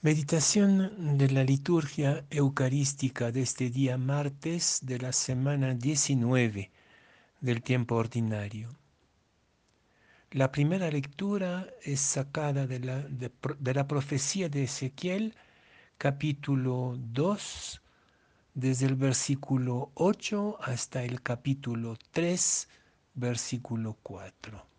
Meditación de la liturgia eucarística de este día martes de la semana 19 del tiempo ordinario. La primera lectura es sacada de la, de, la profecía de Ezequiel, capítulo 2, desde el versículo 8 hasta el capítulo 3, versículo 4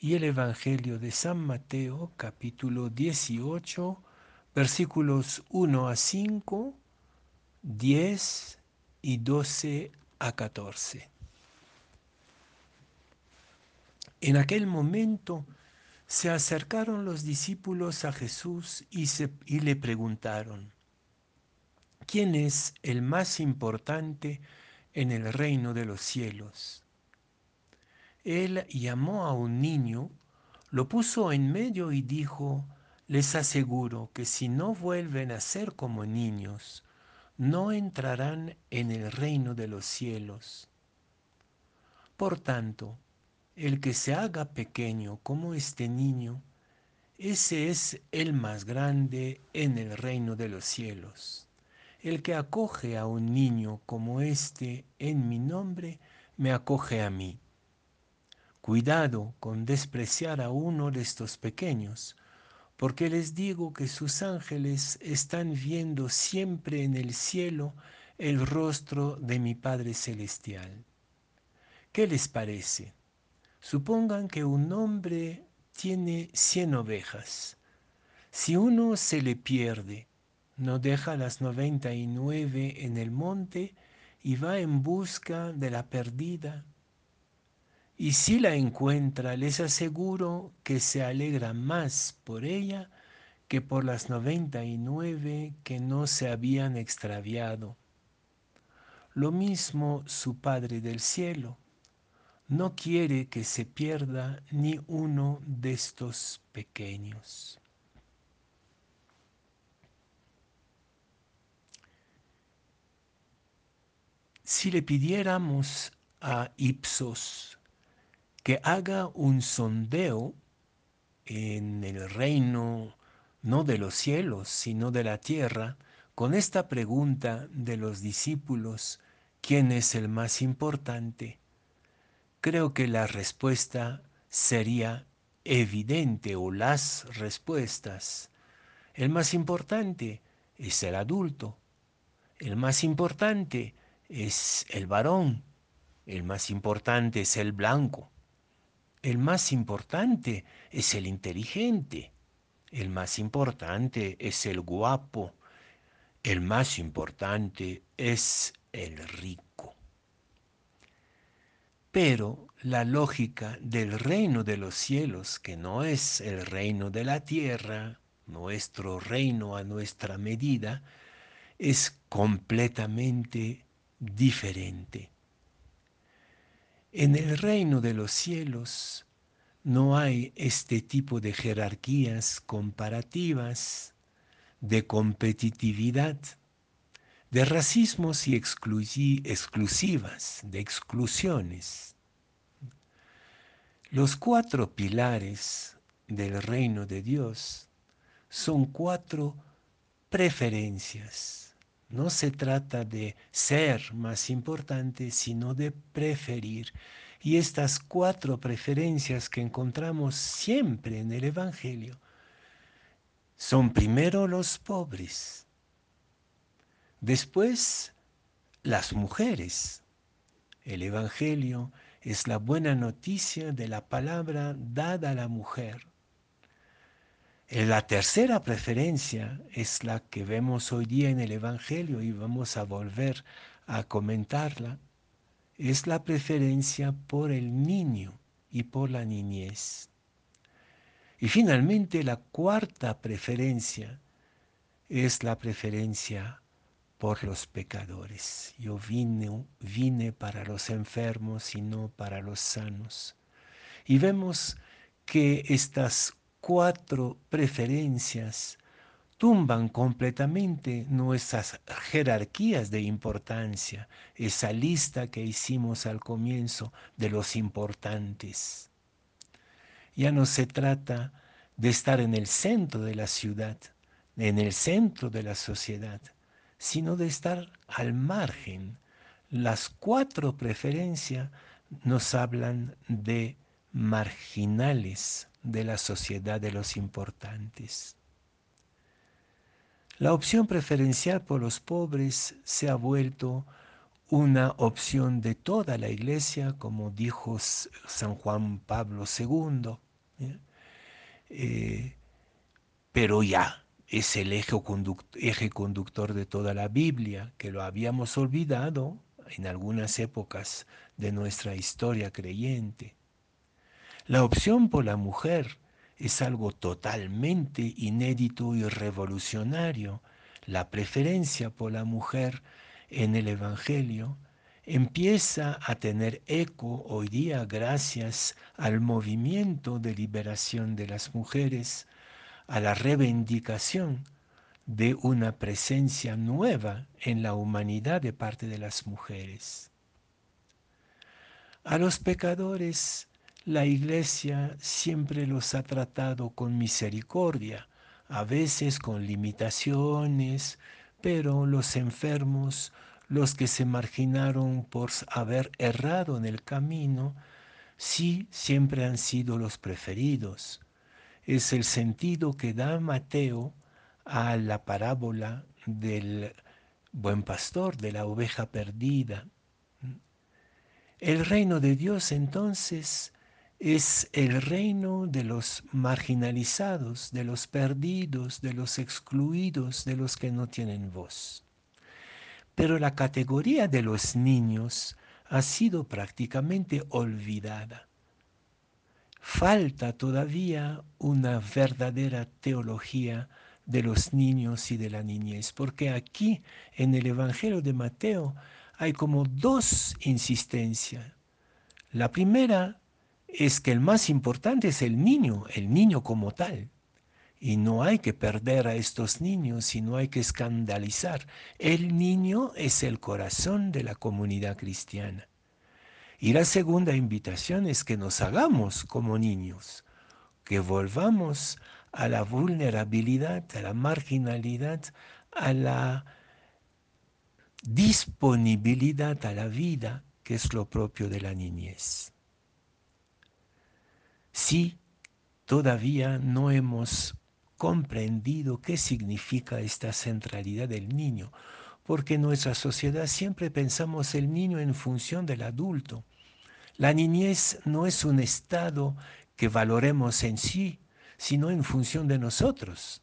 y el Evangelio de San Mateo capítulo 18 versículos 1 a 5, 10 y 12 a 14. En aquel momento se acercaron los discípulos a Jesús y, se, y le preguntaron, ¿quién es el más importante en el reino de los cielos? Él llamó a un niño, lo puso en medio y dijo, les aseguro que si no vuelven a ser como niños, no entrarán en el reino de los cielos. Por tanto, el que se haga pequeño como este niño, ese es el más grande en el reino de los cielos. El que acoge a un niño como este en mi nombre, me acoge a mí. Cuidado con despreciar a uno de estos pequeños, porque les digo que sus ángeles están viendo siempre en el cielo el rostro de mi Padre Celestial. ¿Qué les parece? Supongan que un hombre tiene cien ovejas. Si uno se le pierde, no deja las noventa y nueve en el monte y va en busca de la perdida y si la encuentra, les aseguro que se alegra más por ella que por las noventa y nueve que no se habían extraviado. Lo mismo su Padre del cielo. No quiere que se pierda ni uno de estos pequeños. Si le pidiéramos a Ipsos que haga un sondeo en el reino no de los cielos, sino de la tierra, con esta pregunta de los discípulos, ¿quién es el más importante? Creo que la respuesta sería evidente o las respuestas. El más importante es el adulto, el más importante es el varón, el más importante es el blanco, el más importante es el inteligente. El más importante es el guapo. El más importante es el rico. Pero la lógica del reino de los cielos, que no es el reino de la tierra, nuestro reino a nuestra medida, es completamente diferente. En el reino de los cielos no hay este tipo de jerarquías comparativas, de competitividad, de racismos y exclusivas, de exclusiones. Los cuatro pilares del reino de Dios son cuatro preferencias no se trata de ser más importante, sino de preferir. Y estas cuatro preferencias que encontramos siempre en el Evangelio son primero los pobres, después las mujeres. El Evangelio es la buena noticia de la palabra dada a la mujer. Eh, la tercera preferencia es la que vemos hoy día en el Evangelio y vamos a volver a comentarla. Es la preferencia por el niño y por la niñez. Y finalmente la cuarta preferencia es la preferencia por los pecadores. Yo vine, vine para los enfermos y no para los sanos. Y vemos que estas cuatro preferencias tumban completamente nuestras jerarquías de importancia, esa lista que hicimos al comienzo de los importantes. Ya no se trata de estar en el centro de la ciudad, en el centro de la sociedad, sino de estar al margen. Las cuatro preferencias nos hablan de marginales de la sociedad de los importantes. La opción preferencial por los pobres se ha vuelto una opción de toda la iglesia, como dijo San Juan Pablo II, eh, pero ya es el eje, eje conductor de toda la Biblia, que lo habíamos olvidado en algunas épocas de nuestra historia creyente. La opción por la mujer es algo totalmente inédito y revolucionario. La preferencia por la mujer en el Evangelio empieza a tener eco hoy día gracias al movimiento de liberación de las mujeres, a la reivindicación de una presencia nueva en la humanidad de parte de las mujeres. A los pecadores la iglesia siempre los ha tratado con misericordia, a veces con limitaciones, pero los enfermos, los que se marginaron por haber errado en el camino, sí siempre han sido los preferidos. Es el sentido que da Mateo a la parábola del buen pastor, de la oveja perdida. El reino de Dios entonces es el reino de los marginalizados, de los perdidos, de los excluidos, de los que no tienen voz. Pero la categoría de los niños ha sido prácticamente olvidada. Falta todavía una verdadera teología de los niños y de la niñez, porque aquí en el Evangelio de Mateo hay como dos insistencias. La primera es que el más importante es el niño, el niño como tal. Y no hay que perder a estos niños y no hay que escandalizar. El niño es el corazón de la comunidad cristiana. Y la segunda invitación es que nos hagamos como niños, que volvamos a la vulnerabilidad, a la marginalidad, a la disponibilidad a la vida, que es lo propio de la niñez si todavía no hemos comprendido qué significa esta centralidad del niño, porque en nuestra sociedad siempre pensamos el niño en función del adulto. La niñez no es un estado que valoremos en sí, sino en función de nosotros.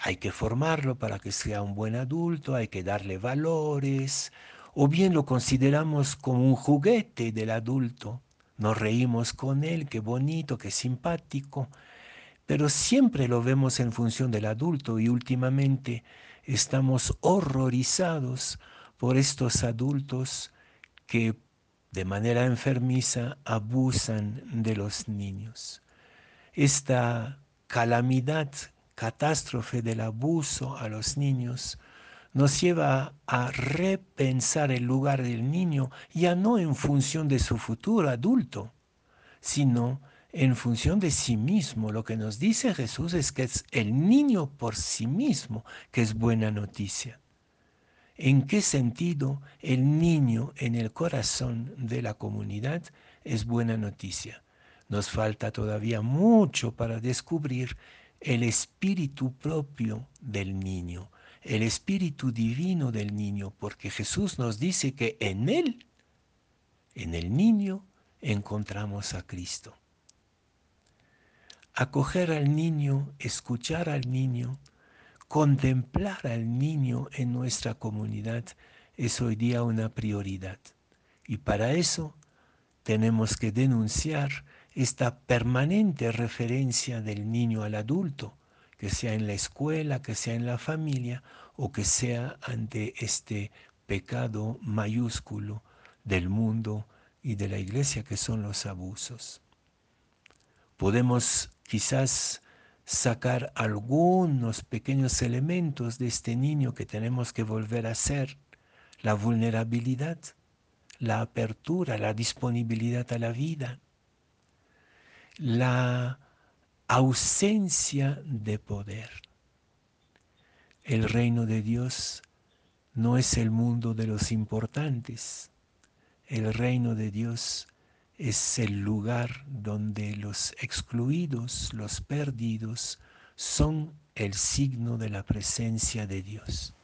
Hay que formarlo para que sea un buen adulto, hay que darle valores, o bien lo consideramos como un juguete del adulto nos reímos con él, qué bonito, qué simpático, pero siempre lo vemos en función del adulto y últimamente estamos horrorizados por estos adultos que de manera enfermiza abusan de los niños. Esta calamidad, catástrofe del abuso a los niños nos lleva a repensar el lugar del niño, ya no en función de su futuro adulto, sino en función de sí mismo. Lo que nos dice Jesús es que es el niño por sí mismo que es buena noticia. ¿En qué sentido el niño en el corazón de la comunidad es buena noticia? Nos falta todavía mucho para descubrir el espíritu propio del niño, el espíritu divino del niño, porque Jesús nos dice que en él, en el niño, encontramos a Cristo. Acoger al niño, escuchar al niño, contemplar al niño en nuestra comunidad es hoy día una prioridad. Y para eso tenemos que denunciar esta permanente referencia del niño al adulto, que sea en la escuela, que sea en la familia o que sea ante este pecado mayúsculo del mundo y de la iglesia que son los abusos. Podemos quizás sacar algunos pequeños elementos de este niño que tenemos que volver a ser, la vulnerabilidad, la apertura, la disponibilidad a la vida, la ausencia de poder. El reino de Dios no es el mundo de los importantes. El reino de Dios es el lugar donde los excluidos, los perdidos, son el signo de la presencia de Dios.